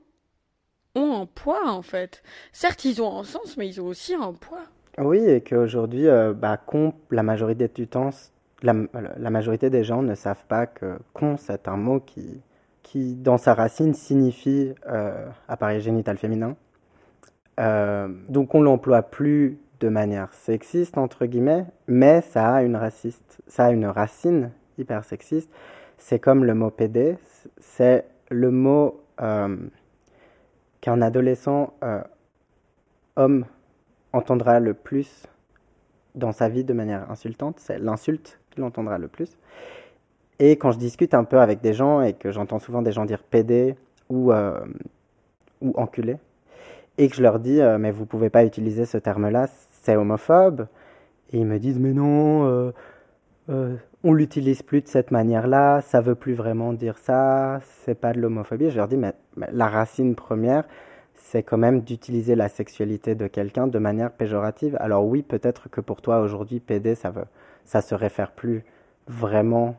S1: ont un poids, en fait. Certes, ils ont un sens, mais ils ont aussi un poids.
S2: Oui, et qu'aujourd'hui, euh, bah, la majorité du temps, la, majorité des gens ne savent pas que con, c'est un mot qui, qui, dans sa racine, signifie euh, appareil génital féminin. Euh, donc on l'emploie plus de manière sexiste, entre guillemets, mais ça a une, raciste, ça a une racine hyper sexiste. C'est comme le mot PD, c'est le mot qu'un adolescent homme entendra le plus dans sa vie de manière insultante, c'est l'insulte qu'il entendra le plus. Et quand je discute un peu avec des gens et que j'entends souvent des gens dire PD ou, euh, ou enculé, et que je leur dis euh, mais vous pouvez pas utiliser ce terme-là, c'est homophobe, et ils me disent mais non, euh, euh, on l'utilise plus de cette manière-là, ça veut plus vraiment dire ça, c'est pas de l'homophobie. Je leur dis mais, mais la racine première, c'est quand même d'utiliser la sexualité de quelqu'un de manière péjorative. Alors oui, peut-être que pour toi aujourd'hui, PD, ça veut, ça se réfère plus vraiment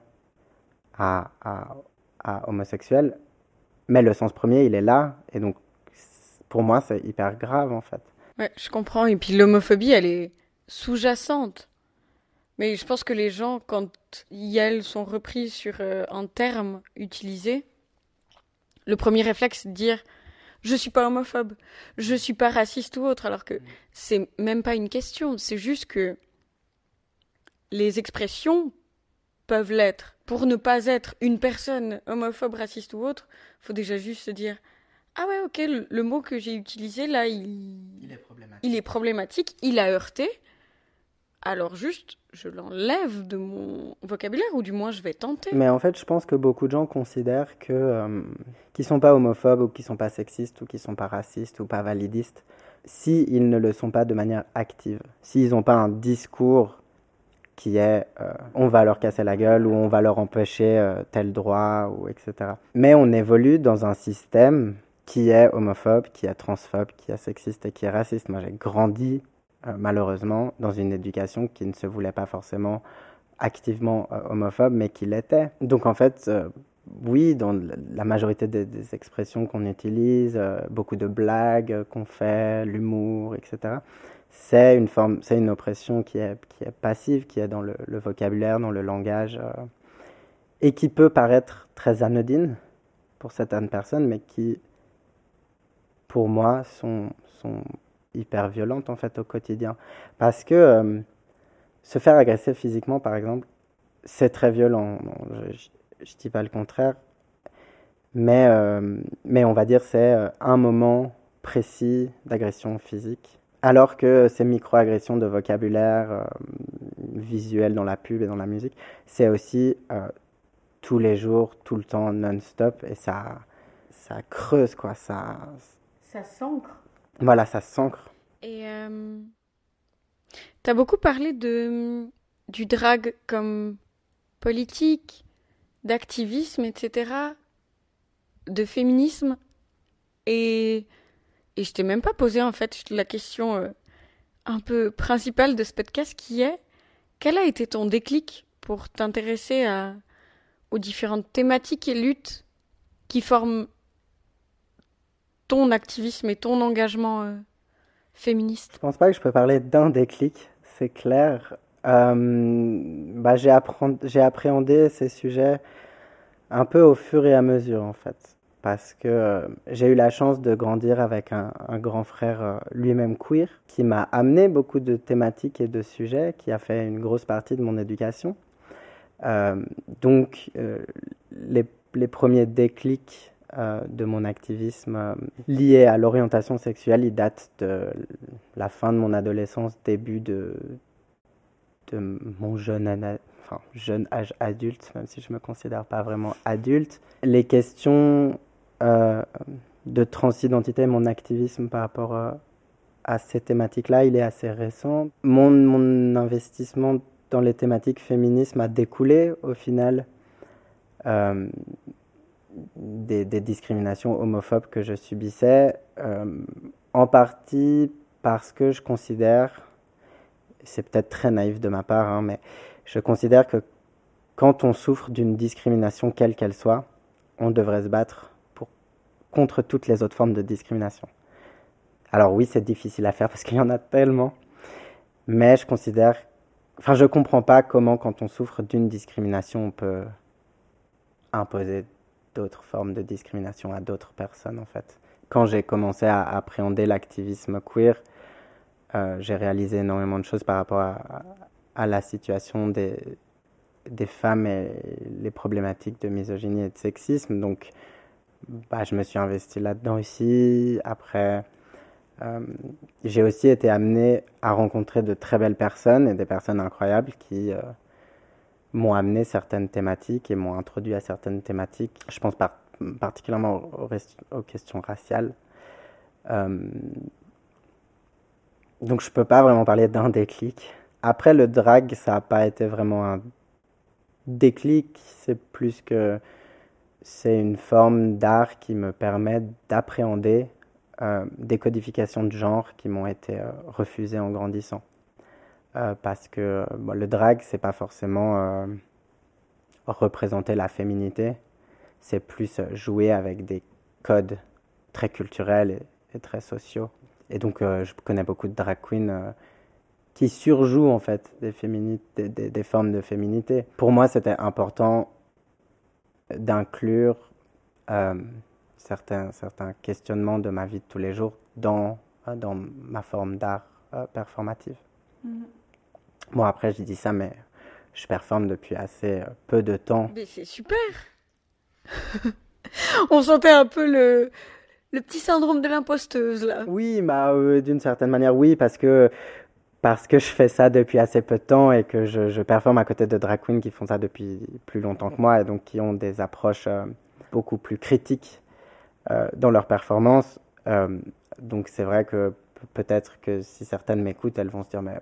S2: à, homosexuel, mais le sens premier, il est là, et donc pour moi, c'est hyper grave en fait.
S1: Ouais, je comprends. Et puis l'homophobie, elle est sous-jacente. Mais je pense que les gens, quand elles sont repris sur euh, un terme utilisé, le premier réflexe, c'est de dire je suis pas homophobe, je suis pas raciste ou autre, alors que c'est même pas une question, c'est juste que les expressions peuvent l'être. Pour ne pas être une personne homophobe, raciste ou autre, faut déjà juste se dire ah ouais ok le, le mot que j'ai utilisé là il...
S2: il est problématique,
S1: il, est problématique, il a heurté, alors juste je l'enlève de mon vocabulaire ou du moins je vais tenter.
S2: Mais en fait, je pense que beaucoup de gens considèrent que euh, qui sont pas homophobes ou qui sont pas sexistes ou qui sont pas racistes ou pas validistes si ils ne le sont pas de manière active. S'ils n'ont pas un discours qui est euh, on va leur casser la gueule ou on va leur empêcher euh, tel droit ou etc. Mais on évolue dans un système qui est homophobe, qui est transphobe, qui est sexiste et qui est raciste. Moi, j'ai grandi malheureusement, dans une éducation qui ne se voulait pas forcément activement euh, homophobe, mais qui l'était. Donc en fait, euh, oui, dans la majorité des, expressions qu'on utilise, euh, beaucoup de blagues qu'on fait, l'humour, etc., c'est une forme, c'est une oppression qui est, qui est passive, qui est dans le, vocabulaire, dans le langage, euh, et qui peut paraître très anodine pour certaines personnes, mais qui, pour moi, sont hyper violente en fait au quotidien. Parce que euh, se faire agresser physiquement, par exemple, c'est très violent. je, je, dis pas le contraire, mais euh, mais on va dire c'est euh, un moment précis d'agression physique. Alors que ces micro-agressions de vocabulaire visuel dans la pub et dans la musique, c'est aussi tous les jours, tout le temps, non-stop, et ça, ça creuse, quoi. Ça,
S1: ça s'ancre.
S2: Voilà, ça s'ancre.
S1: Et euh, tu as beaucoup parlé de, du drag comme politique, d'activisme, etc., de féminisme. Et, et je t'ai même pas posé en fait la question euh, un peu principale de ce podcast qui est quel a été ton déclic pour t'intéresser à, aux différentes thématiques et luttes qui forment ton activisme et ton engagement euh, féministe
S2: Je pense pas que je peux parler d'un déclic, c'est clair. Euh, bah, j'ai, j'ai appréhendé ces sujets un peu au fur et à mesure en fait. parce que euh, j'ai eu la chance de grandir avec un, grand frère lui-même queer qui m'a amené beaucoup de thématiques et de sujets, qui a fait une grosse partie de mon éducation. Donc les, les, premiers déclics de mon activisme liés à l'orientation sexuelle, ils datent de la fin de mon adolescence, début de, de mon jeune âge adulte, même si je me considère pas vraiment adulte. Les questions euh, de transidentité, mon activisme par rapport euh, à ces thématiques-là, il est assez récent. Mon, mon, investissement dans les thématiques féminisme a découlé au final euh, des, discriminations homophobes que je subissais, en partie parce que je considère, c'est peut-être très naïf de ma part, hein, mais je considère que quand on souffre d'une discrimination quelle qu'elle soit, on devrait se battre contre toutes les autres formes de discrimination. Alors oui, c'est difficile à faire parce qu'il y en a tellement, mais je considère, enfin je comprends pas comment quand on souffre d'une discrimination, on peut imposer d'autres formes de discrimination à d'autres personnes en fait. Quand j'ai commencé à appréhender l'activisme queer, euh, j'ai réalisé énormément de choses par rapport à, la situation des, femmes et les problématiques de misogynie et de sexisme. Donc, bah, je me suis investi là-dedans aussi. Après, euh, j'ai aussi été amené à rencontrer de très belles personnes et des personnes incroyables qui euh, m'ont amené certaines thématiques et m'ont introduit à certaines thématiques. Je pense particulièrement aux, questions raciales. Euh, donc, je ne peux pas vraiment parler d'un déclic. Après, le drag, ça n'a pas été vraiment un déclic, c'est plus que c'est une forme d'art qui me permet d'appréhender euh, des codifications de genre qui m'ont été euh, refusées en grandissant. Euh, parce que le drag, c'est pas forcément représenter la féminité, c'est plus jouer avec des codes très culturels et, très sociaux. Et donc, je connais beaucoup de drag queens qui surjoue en fait des, formes de féminité. Pour moi, c'était important d'inclure euh, certains, questionnements de ma vie de tous les jours dans, euh, ma forme d'art euh, performative. Mm-hmm. Bon, après, je dis ça, mais je performe depuis assez peu de temps.
S1: Mais c'est super On sentait un peu le, le petit syndrome de l'imposteuse, là.
S2: Oui, bah, d'une certaine manière, oui, parce que parce que je fais ça depuis assez peu de temps et que je, je, performe à côté de drag queens qui font ça depuis plus longtemps que moi et donc qui ont des approches euh, beaucoup plus critiques euh, dans leur performance. Euh, donc c'est vrai que peut-être que si certaines m'écoutent, elles vont se dire mais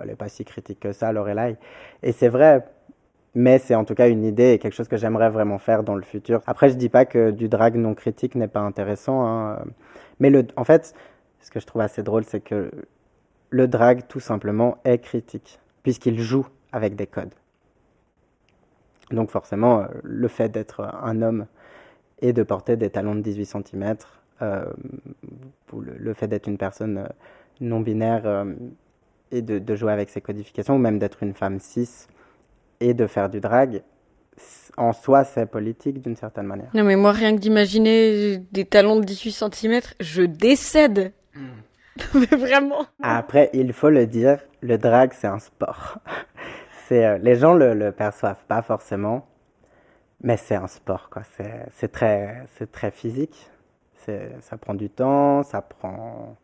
S2: elle n'est pas si critique que ça, Lorelai. Et c'est vrai, mais c'est en tout cas une idée et quelque chose que j'aimerais vraiment faire dans le futur. Après, je dis pas que du drag non critique n'est pas intéressant, hein. mais le, en fait, ce que je trouve assez drôle, c'est que le drag, tout simplement, est critique, puisqu'il joue avec des codes. Donc forcément, euh, le fait d'être un homme et de porter des talons de 18 cm, euh, le, fait d'être une personne euh, non binaire et de, jouer avec ses codifications, ou même d'être une femme cis et de faire du drag, en soi, c'est politique d'une certaine manière.
S1: Non, mais moi, rien que d'imaginer des talons de 18 cm, je décède. Hmm. Mais vraiment.
S2: Après, il faut le dire, le drag, c'est un sport. c'est, euh, les gens le, le perçoivent pas forcément, mais c'est un sport, quoi. C'est, c'est très, c'est très physique. Ça prend du temps, ça prend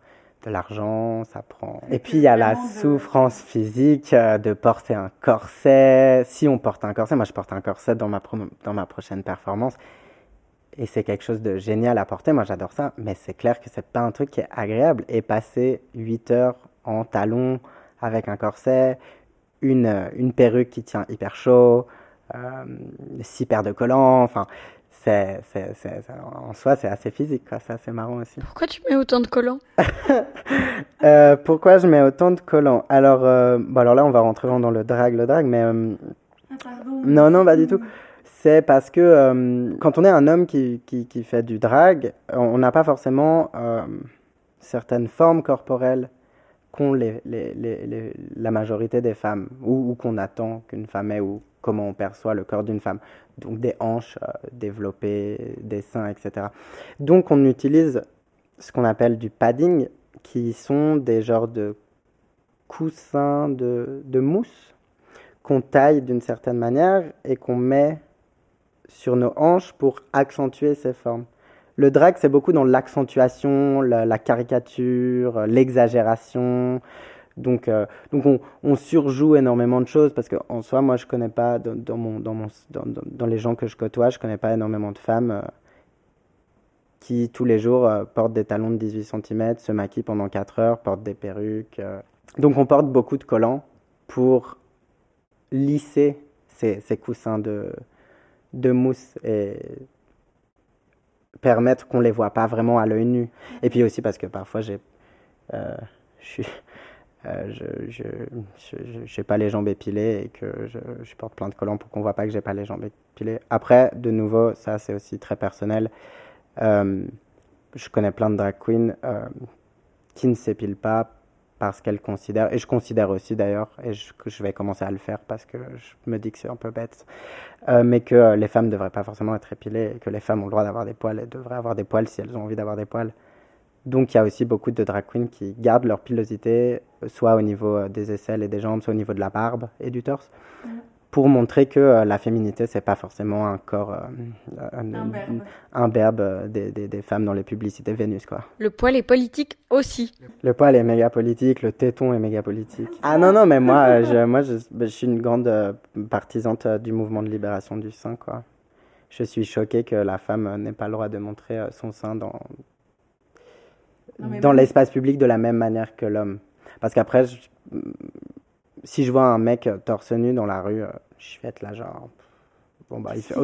S2: de l'argent, ça prend. Et puis il y a la souffrance physique euh, de porter un corset. Si on porte un corset, moi je porte un corset dans ma, dans ma prochaine performance et c'est quelque chose de génial à porter. Moi, j'adore ça, mais c'est clair que c'est pas un truc qui est agréable. Et passer 8 heures en talons avec un corset, une, une perruque qui tient hyper chaud, euh, six paires de collants, enfin, c'est, c'est, c'est, en soi, c'est assez physique, quoi. C'est assez marrant aussi.
S1: Pourquoi tu mets autant de collants?
S2: Euh, Pourquoi je mets autant de collants? Alors, euh, bon, alors là, on va rentrer dans le drag, le drag, mais. Euh, ah, pardon, non, non, pas du tout c'est parce que euh, quand on est un homme qui, qui, fait du drag, on n'a pas forcément euh, certaines formes corporelles qu'ont la majorité des femmes, ou, qu'on attend qu'une femme ait, ou comment on perçoit le corps d'une femme. Donc des hanches euh, développées, des seins, etc. Donc on utilise ce qu'on appelle du padding, qui sont des genres de coussins de, de mousse qu'on taille d'une certaine manière et qu'on met sur nos hanches pour accentuer ces formes. Le drag, c'est beaucoup dans l'accentuation, la, caricature, l'exagération. Donc, euh, donc on, surjoue énormément de choses parce qu'en soi, moi, je connais pas, dans, mon, dans, mon, dans, dans, les gens que je côtoie, je connais pas énormément de femmes euh, qui, tous les jours, euh, portent des talons de 18 cm, se maquillent pendant 4 heures, portent des perruques. Donc, on porte beaucoup de collants pour lisser ces, ces coussins de, de mousse et permettre qu'on les voit pas vraiment à l'œil nu. Et puis aussi parce que parfois j'ai, euh, je euh, je, je, pas les jambes épilées et que je, porte plein de collants pour qu'on voit pas que j'ai pas les jambes épilées. Après, de nouveau, ça c'est aussi très personnel. Euh, je connais plein de drag queens qui ne s'épilent pas parce qu'elle considère, et je considère aussi d'ailleurs, et je, je vais commencer à le faire parce que je me dis que c'est un peu bête, euh, mais que les femmes ne devraient pas forcément être épilées, que les femmes ont le droit d'avoir des poils, et devraient avoir des poils si elles ont envie d'avoir des poils. Donc il y a aussi beaucoup de drag queens qui gardent leur pilosité, soit au niveau euh, des aisselles et des jambes, soit au niveau de la barbe et du torse. Mm pour montrer que euh, la féminité, c'est pas forcément un corps, euh, un, verbe, euh, des, des, femmes dans les publicités Vénus, quoi.
S1: Le poil est politique aussi.
S2: Le poil est méga politique, le téton est méga politique. Ah non, non, mais moi, je, moi, je, je suis une grande partisante du mouvement de libération du sein, quoi. Je suis choquée que la femme n'ait pas le droit de montrer son sein dans, dans l'espace public de la même manière que l'homme. Parce qu'après, si je vois un mec torse nu dans la rue, je vais être là genre bon bah il fait,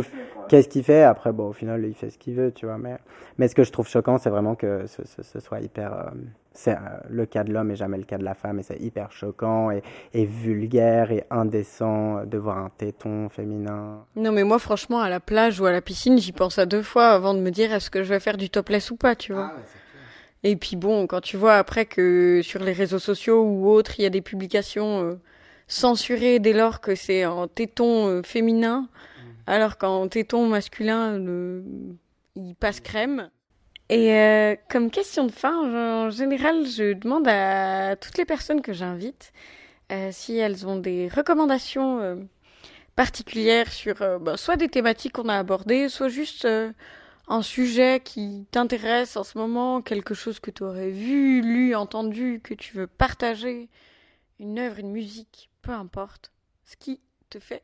S2: qu'est-ce qu'il fait? Après bon au final il fait ce qu'il veut tu vois mais mais ce que je trouve choquant c'est vraiment que ce, ce, soit hyper euh, c'est euh, le cas de l'homme et jamais le cas de la femme et c'est hyper choquant et, et, vulgaire et indécent de voir un téton féminin.
S1: Non mais moi franchement à la plage ou à la piscine j'y pense à deux fois avant de me dire est-ce que je vais faire du topless ou pas tu vois? Ah et puis bon quand tu vois après que sur les réseaux sociaux ou autres il y a des publications euh, censuré dès lors que c'est en téton euh, féminin, mhm. alors qu'en téton masculin, il passe crème. Et euh, comme question de fin, en général, je demande à toutes les personnes que j'invite si elles ont des recommandations particulières sur ben, soit des thématiques qu'on a abordées, soit juste un sujet qui t'intéresse en ce moment, quelque chose que tu aurais vu, lu, entendu, que tu veux partager, une œuvre, une musique, peu importe, ce qui te fait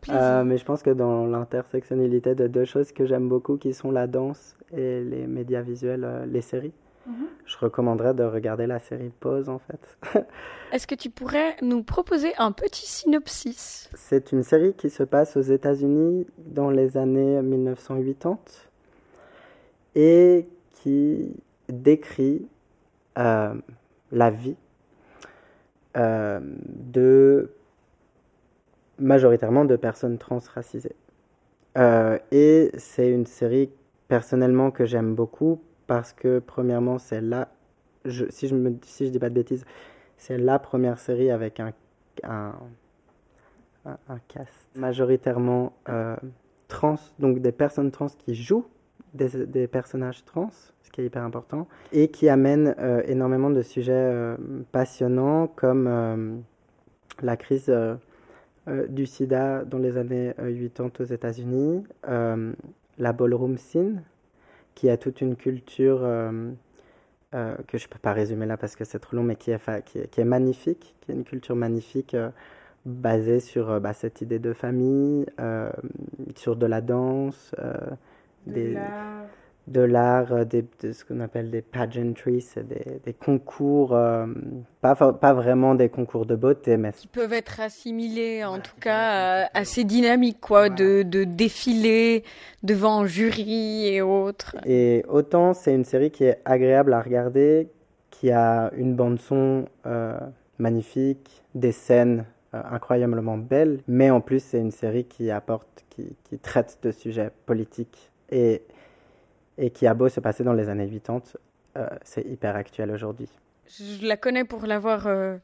S1: plaisir.
S2: Euh, mais je pense que dans l'intersectionnalité de deux choses que j'aime beaucoup, qui sont la danse et les médias visuels, euh, les séries, mhm. je recommanderais de regarder la série Pause en fait.
S1: Est-ce que tu pourrais nous proposer un petit synopsis?
S2: C'est une série qui se passe aux États-Unis dans les années 1980 et qui décrit euh, la vie euh, de majoritairement de personnes transracisées. Euh, et c'est une série personnellement que j'aime beaucoup parce que premièrement c'est là, si je me dis pas de bêtises, c'est la première série avec un un, un, cast majoritairement euh, trans, donc des personnes trans qui jouent des, personnages trans qui est hyper important, et qui amène euh, énormément de sujets euh, passionnants comme euh, la crise du sida dans les années 80 aux États-Unis, la ballroom scene, qui a toute une culture que je ne peux pas résumer là parce que c'est trop long, mais qui est, magnifique, qui est une culture magnifique basée sur bah, cette idée de famille, sur de la danse,
S1: des,
S2: de l'art, euh, de ce qu'on appelle des pageantries, c'est des, des, concours, euh, pas, pas vraiment des concours de beauté, mais...
S1: Qui peuvent être assimilés, en tout cas, assez dynamiques, quoi, de, de défiler devant un jury et autres.
S2: Et autant c'est une série qui est agréable à regarder, qui a une bande-son euh, magnifique, des scènes incroyablement belles, mais en plus c'est une série qui apporte, qui, qui traite de sujets politiques et et qui a beau se passer dans les années 80, euh, c'est hyper actuel aujourd'hui.
S1: Je la connais pour l'avoir euh,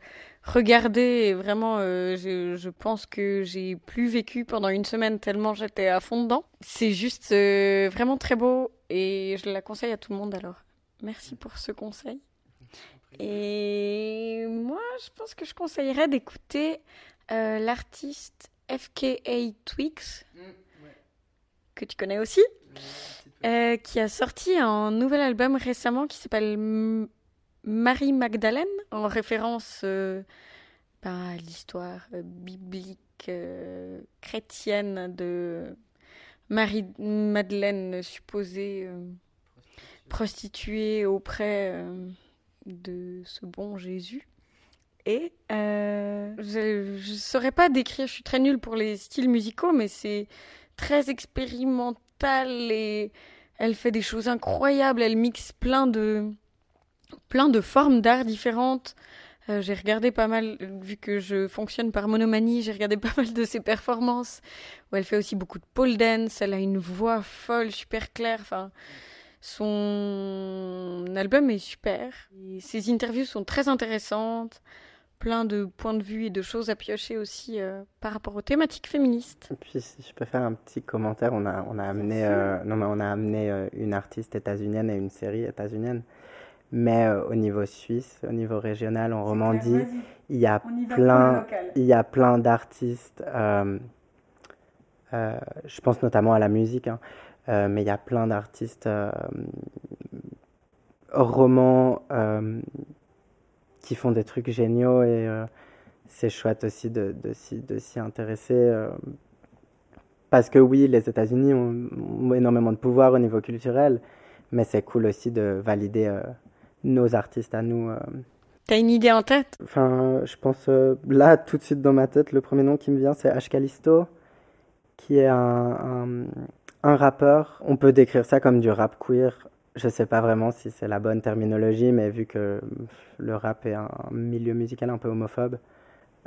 S1: regardée et vraiment, euh, je, je pense que j'ai plus vécu pendant une semaine tellement j'étais à fond dedans. C'est juste euh, vraiment très beau et je la conseille à tout le monde alors. Merci pour ce conseil. Et moi, je pense que je conseillerais d'écouter euh, l'artiste FKA Twigs, que tu connais aussi, euh, qui a sorti un nouvel album récemment qui s'appelle Marie Magdalene, en référence euh, ben, à l'histoire euh, biblique euh, chrétienne de Marie-Madeleine supposée prostituée auprès de ce bon Jésus. Et euh, je ne saurais pas décrire, je suis très nulle pour les styles musicaux, mais c'est très expérimental et elle fait des choses incroyables. Elle mixe plein de, plein de formes d'art différentes. Euh, j'ai regardé pas mal, vu que je fonctionne par monomanie, j'ai regardé pas mal de ses performances où elle fait aussi beaucoup de pole dance. Elle a une voix folle, super claire. Enfin, son album est super. Ses interviews sont très intéressantes. Plein de points de vue et de choses à piocher aussi euh, par rapport aux thématiques féministes.
S2: Et puis, si je peux faire un petit commentaire, on a, on a amené, euh, non, mais on a amené euh, une artiste états-unienne et une série états-unienne. Mais euh, au niveau suisse, au niveau régional, en Romandie, il y a plein, il y a plein d'artistes. euh, euh, je pense notamment à la musique, hein, euh, mais il y a plein d'artistes euh, romans euh, qui font des trucs géniaux et euh, c'est chouette aussi de, de, s'y, de s'y intéresser. euh, parce que oui, les États-Unis ont, ont énormément de pouvoir au niveau culturel, mais c'est cool aussi de valider euh, nos artistes à nous.
S1: T'as une idée en tête?
S2: Enfin, je pense euh, là, tout de suite dans ma tête, le premier nom qui me vient, c'est H. Callisto, qui est un, un, un rappeur. On peut décrire ça comme du rap queer. Je sais pas vraiment si c'est la bonne terminologie, mais vu que le rap est un milieu musical un peu homophobe,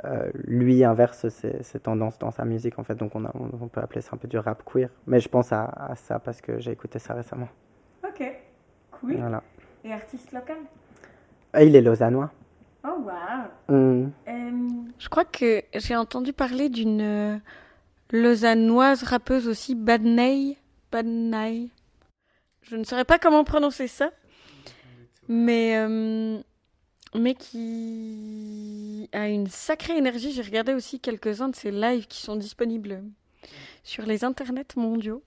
S2: euh, lui inverse ses, ses tendances dans sa musique en fait, donc on, a- on- on peut appeler ça un peu du rap queer. Mais je pense à, à ça parce que j'ai écouté ça récemment.
S3: Ok, cool.
S2: Voilà.
S3: Et artiste local?
S2: Et il est lausannois.
S3: Oh, wow. Euh,
S1: Je crois que j'ai entendu parler d'une euh, lausannoise rappeuse aussi, Badney. Badney. Je ne saurais pas comment prononcer ça. Mais, euh, mais qui a une sacrée énergie. J'ai regardé aussi quelques-uns de ses lives qui sont disponibles sur les internets mondiaux.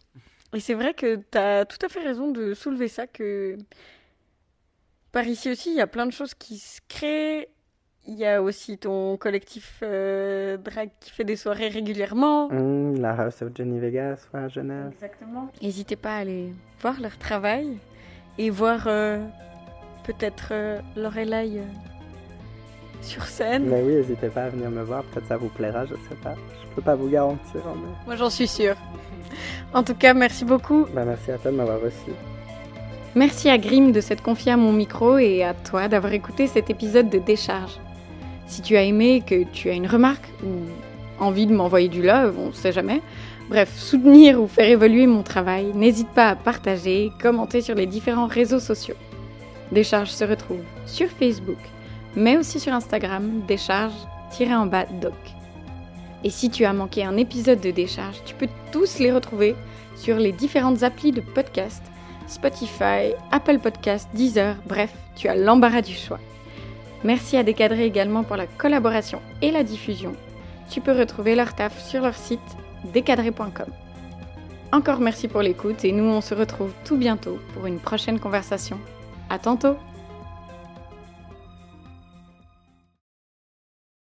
S1: Et c'est vrai que tu as tout à fait raison de soulever ça, que par ici aussi, il y a plein de choses qui se créent. Il y a aussi ton collectif euh, drag qui fait des soirées régulièrement.
S2: Hmm, la House of Jenny Vegas, ouais, à Genève.
S3: exactement.
S1: N'hésitez pas à aller voir leur travail et voir euh, peut-être euh, Lorelai euh, sur scène.
S2: Mais oui, n'hésitez pas à venir me voir, peut-être ça vous plaira, je sais pas. Je peux pas vous garantir, hein, mais...
S1: Moi, j'en suis sûre. En tout cas, merci beaucoup.
S2: Bah, merci à toi de m'avoir reçu.
S1: Merci à Grim de s'être confié à mon micro et à toi d'avoir écouté cet épisode de Décharge. Si tu as aimé, que tu as une remarque ou envie de m'envoyer du love, on sait jamais. Bref, soutenir ou faire évoluer mon travail, n'hésite pas à partager, commenter sur les différents réseaux sociaux. Décharge se retrouve sur Facebook, mais aussi sur Instagram, décharge-en-bas doc. Et si tu as manqué un épisode de Décharge, tu peux tous les retrouver sur les différentes applis de podcast Spotify, Apple Podcast, Deezer, bref, tu as l'embarras du choix. Merci à Décadré également pour la collaboration et la diffusion. Tu peux retrouver leur taf sur leur site décadré.com. Encore merci pour l'écoute et nous on se retrouve tout bientôt pour une prochaine conversation. À tantôt!